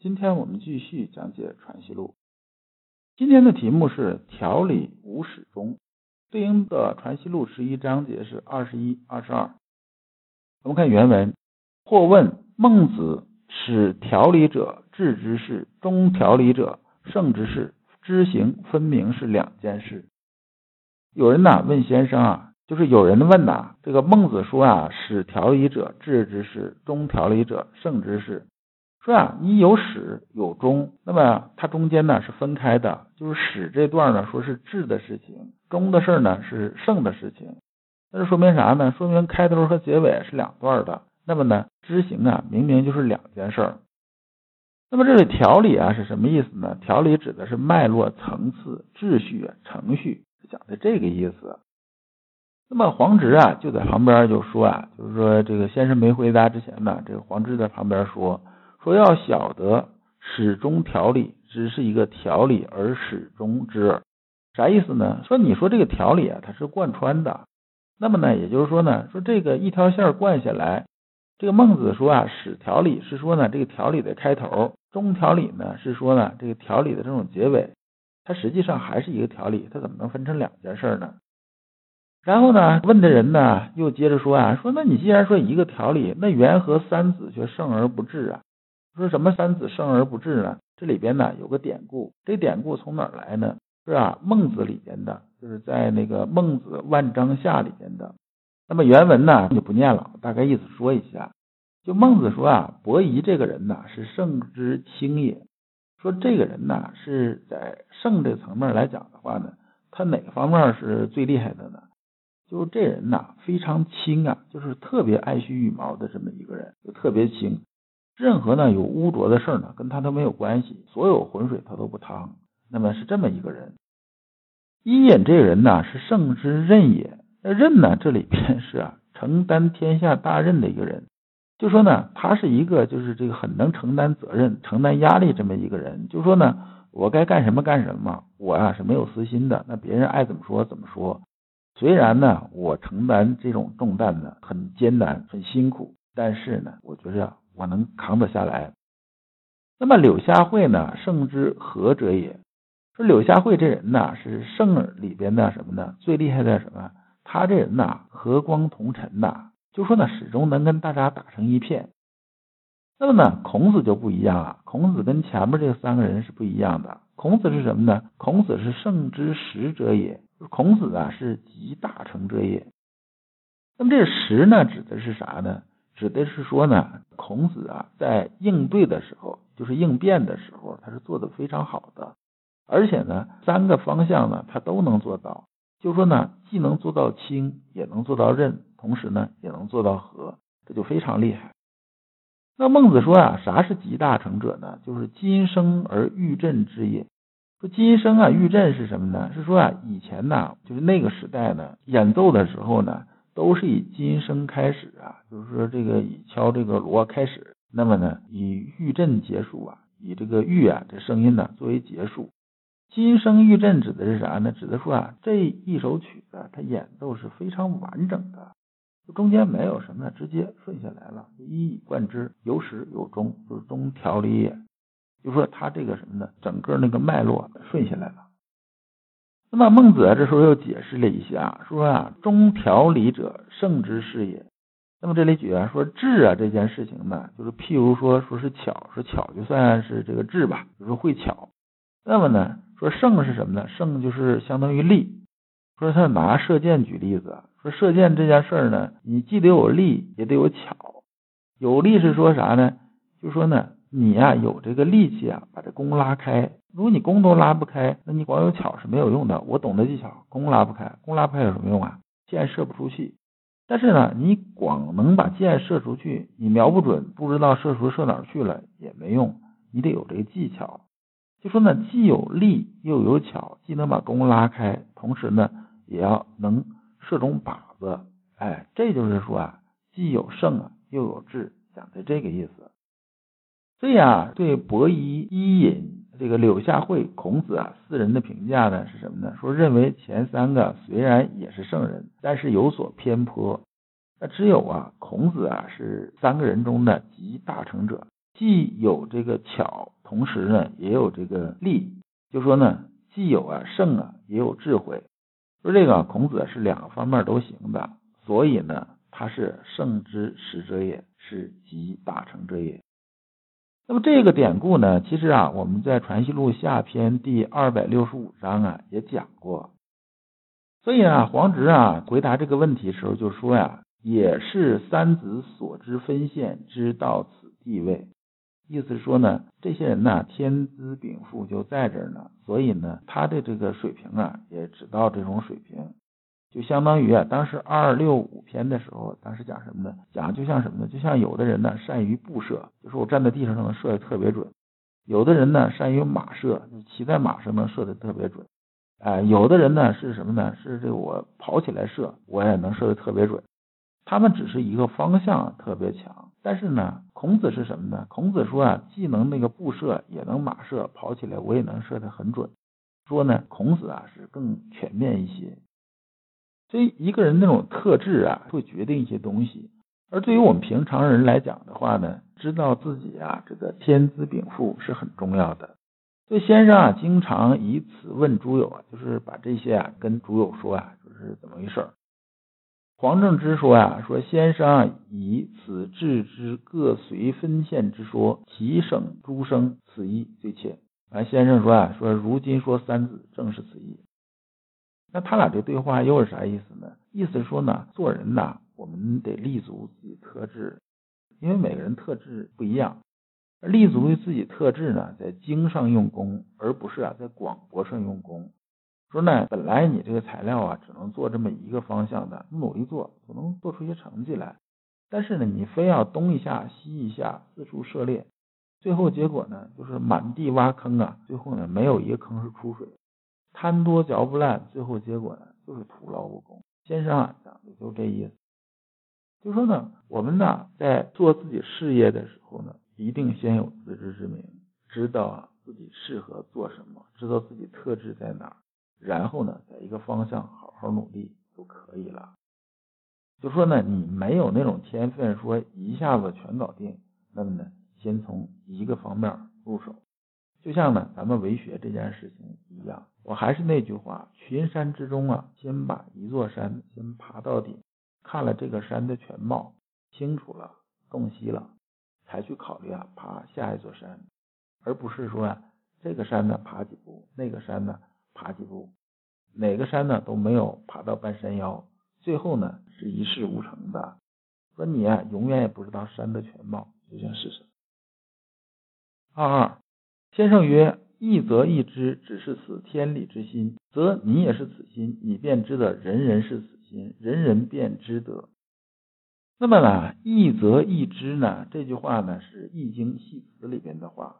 今天我们继续讲解《传习录》，今天的题目是“条理无始终”，对应的《传习录》十一章节是二十一、二十二。我们看原文：“或问孟子使条理者治之事，中条理者圣之事，知行分明是两件事。”有人呐问先生啊，就是有人问呐，这个孟子说啊，使条理者治之事，中条理者圣之事。说啊，你有始有终，那么它中间呢是分开的，就是始这段呢说是治的事情，终的事呢是胜的事情。那是说明啥呢？说明开头和结尾是两段的。那么呢，知行啊，明明就是两件事。那么这里条理啊是什么意思呢？条理指的是脉络、层次、秩序、程序，讲的这个意思。那么黄直啊就在旁边就说啊，就是说这个先生没回答之前呢，这个黄直在旁边说。说要晓得始终条理，只是一个条理而始终之，啥意思呢？说你说这个条理啊，它是贯穿的，那么呢，也就是说呢，说这个一条线贯下来，这个孟子说啊，始条理是说呢，这个条理的开头，中条理呢是说呢，这个条理的这种结尾，它实际上还是一个条理，它怎么能分成两件事呢？然后呢，问的人呢又接着说啊，说那你既然说一个条理，那缘何三子却胜而不至啊？说什么三子生而不治呢？这里边呢有个典故，这典故从哪儿来呢？是啊，孟子里边的，就是在那个《孟子万章下》里边的。那么原文呢就不念了，大概意思说一下。就孟子说啊，伯夷这个人呢是圣之轻也。说这个人呢是在圣这层面来讲的话呢，他哪方面是最厉害的呢？就这人呐非常轻啊，就是特别爱惜羽毛的这么一个人，就特别轻。任何呢有污浊的事呢，跟他都没有关系，所有浑水他都不趟。那么是这么一个人。伊尹这个人呢是圣之任也，那任呢这里边是啊承担天下大任的一个人。就说呢他是一个就是这个很能承担责任、承担压力这么一个人。就说呢我该干什么干什么，我啊是没有私心的。那别人爱怎么说怎么说。虽然呢我承担这种重担呢很艰难很辛苦，但是呢我觉着。我能扛得下来。那么柳下惠呢？圣之和者也。说柳下惠这人呢，是圣里边的什么呢？最厉害的什么？他这人呐，和光同尘呐，就说呢，始终能跟大家打成一片。那么呢，孔子就不一样了。孔子跟前面这三个人是不一样的。孔子是什么呢？孔子是圣之实者也。孔子啊，是集大成者也。那么这实呢，指的是啥呢？指的是说呢，孔子啊，在应对的时候，就是应变的时候，他是做的非常好的，而且呢，三个方向呢，他都能做到。就说呢，既能做到清，也能做到任，同时呢，也能做到和，这就非常厉害。那孟子说啊，啥是集大成者呢？就是今生而欲振之也。说今生啊，欲振是什么呢？是说啊，以前呢，就是那个时代呢，演奏的时候呢。都是以金声开始啊，就是说这个以敲这个锣开始，那么呢以玉振结束啊，以这个玉啊这声音呢作为结束。金声玉振指的是啥呢？指的说啊这一首曲子它演奏是非常完整的，中间没有什么，直接顺下来了，一以贯之，有始有终，就是中条理也。就说它这个什么呢？整个那个脉络顺下来了。那么孟子啊，这时候又解释了一下，说啊，中条理者圣之事也。那么这里举啊，说智啊这件事情呢，就是譬如说，说是巧，说巧就算是这个智吧，就是会巧。那么呢，说圣是什么呢？圣就是相当于力。说他拿射箭举例子，说射箭这件事儿呢，你既得有力，也得有巧。有力是说啥呢？就说呢。你呀有这个力气啊，把这弓拉开。如果你弓都拉不开，那你光有巧是没有用的。我懂得技巧，弓拉不开，弓拉不开有什么用啊？箭射不出去。但是呢，你光能把箭射出去，你瞄不准，不知道射出射哪儿去了也没用。你得有这个技巧。就说呢，既有力又有巧，既能把弓拉开，同时呢，也要能射中靶子。哎，这就是说啊，既有胜啊，又有智，讲的这个意思。这样，对伯夷、伊尹、这个柳下惠、孔子啊四人的评价呢是什么呢？说认为前三个虽然也是圣人，但是有所偏颇。那只有啊，孔子啊是三个人中的集大成者，既有这个巧。同时呢，也有这个利，就说呢，既有啊圣啊，也有智慧。说这个孔子是两个方面都行的，所以呢，他是圣之始者也，是集大成者也。那么这个典故呢，其实啊，我们在《传习录》下篇第二百六十五章啊也讲过。所以啊，黄直啊回答这个问题时候就说呀，也是三子所知分现，知到此地位。意思是说呢，这些人呢，天资禀赋就在这儿呢，所以呢，他的这个水平啊，也只到这种水平，就相当于啊，当时二六五篇的时候，当时讲什么呢？讲就像什么呢？就像有的人呢，善于步射，就是我站在地上能射的特别准；有的人呢，善于马射，就骑在马上能射的特别准；哎，有的人呢是什么呢？是这个我跑起来射，我也能射的特别准。他们只是一个方向特别强，但是呢，孔子是什么呢？孔子说啊，既能那个步射，也能马射，跑起来我也能射得很准。说呢，孔子啊是更全面一些。所以一个人那种特质啊，会决定一些东西。而对于我们平常人来讲的话呢，知道自己啊这个天资禀赋是很重要的。所以先生啊，经常以此问诸友啊，就是把这些啊跟诸友说啊，就是怎么回事儿。黄正之说呀，说先生以此治之各随分县之说，其省诸生，此意最切。啊，先生说啊，说如今说三子正是此意。那他俩这对话又是啥意思呢？意思是说呢，做人呐，我们得立足自己特质，因为每个人特质不一样。立足于自己特质呢，在精上用功，而不是啊在广博上用功。说呢，本来你这个材料啊，只能做这么一个方向的，努力做，能做出一些成绩来。但是呢，你非要东一下西一下，四处涉猎，最后结果呢，就是满地挖坑啊，最后呢，没有一个坑是出水，贪多嚼不烂，最后结果呢，就是徒劳无功。先生啊，讲的就这意思，就说呢，我们呢，在做自己事业的时候呢，一定先有自知之明，知道啊自己适合做什么，知道自己特质在哪。然后呢，在一个方向好好努力就可以了。就说呢，你没有那种天分，说一下子全搞定，那么呢，先从一个方面入手。就像呢，咱们为学这件事情一样，我还是那句话，群山之中啊，先把一座山先爬到顶，看了这个山的全貌，清楚了，洞悉了，才去考虑啊爬下一座山，而不是说啊这个山呢爬几步，那个山呢。爬几步，哪个山呢都没有爬到半山腰，最后呢是一事无成的。说你啊，永远也不知道山的全貌究竟是什么。二二，先生曰：义则义之，只是此天理之心，则你也是此心，你便知的人人是此心，人人便知得。那么呢，义则义之呢？这句话呢是《易经系辞》里边的话。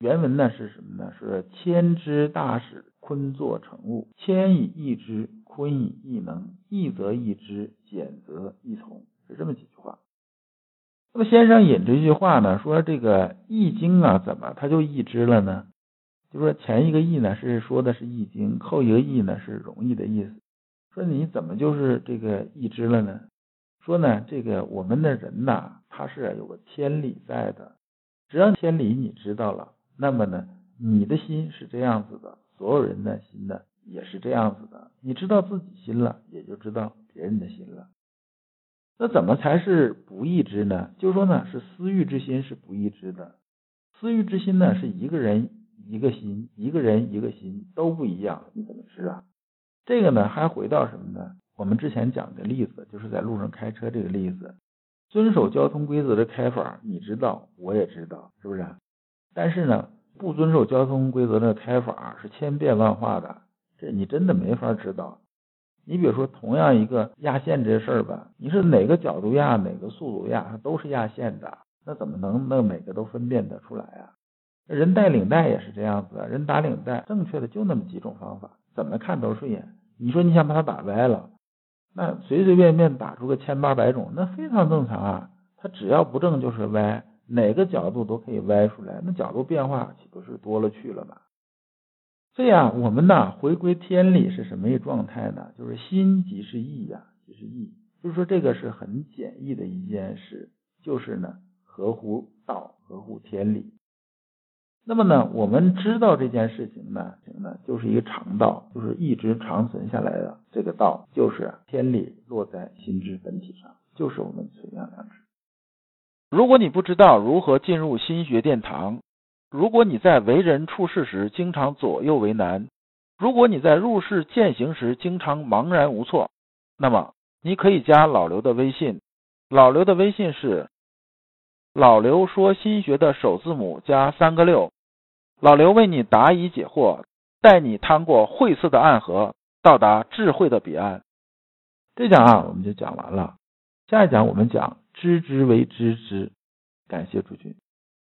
原文呢是什么呢？是谦之大使，坤作成物。谦以义之，坤以义能。义则义之，简则义从，是这么几句话。那么先生引这句话呢，说这个《易经》啊，怎么它就易之了呢？就说前一个易呢是说的是《易经》，后一个易呢是容易的意思。说你怎么就是这个易之了呢？说呢，这个我们的人呐，他是有个天理在的，只要天理你知道了。那么呢，你的心是这样子的，所有人的心呢也是这样子的。你知道自己心了，也就知道别人的心了。那怎么才是不义之呢？就说呢，是私欲之心是不义之的。私欲之心呢，是一个人一个心，一个人一个心都不一样，你怎么知啊？这个呢，还回到什么呢？我们之前讲的例子，就是在路上开车这个例子，遵守交通规则的开法，你知道，我也知道，是不是？但是呢，不遵守交通规则的开法是千变万化的，这你真的没法知道。你比如说，同样一个压线这事儿吧，你是哪个角度压，哪个速度压，它都是压线的，那怎么能那每个都分辨得出来啊？人带领带也是这样子，人打领带正确的就那么几种方法，怎么看都顺眼。你说你想把它打歪了，那随随便便打出个千八百种，那非常正常啊。它只要不正就是歪，哪个角度都可以歪出来，那角度变化岂不是多了去了吗？这样我们呢回归天理是什么一个状态呢？就是心即是意呀，即是意，就是说这个是很简易的一件事，就是呢合乎道，合乎天理。那么呢，我们知道这件事情呢，呢就是一个常道，就是一直长存下来的这个道，就是天理落在心之本体上，就是我们存养良知。如果你不知道如何进入心学殿堂，如果你在为人处事时经常左右为难，如果你在入世践行时经常茫然无措，那么你可以加老刘的微信，老刘的微信是老刘说心学的首字母加三个六。老刘为你答疑解惑，带你趟过晦涩的暗河，到达智慧的彼岸。这讲啊，我们就讲完了。下一讲我们讲知之为知之。感谢诸君。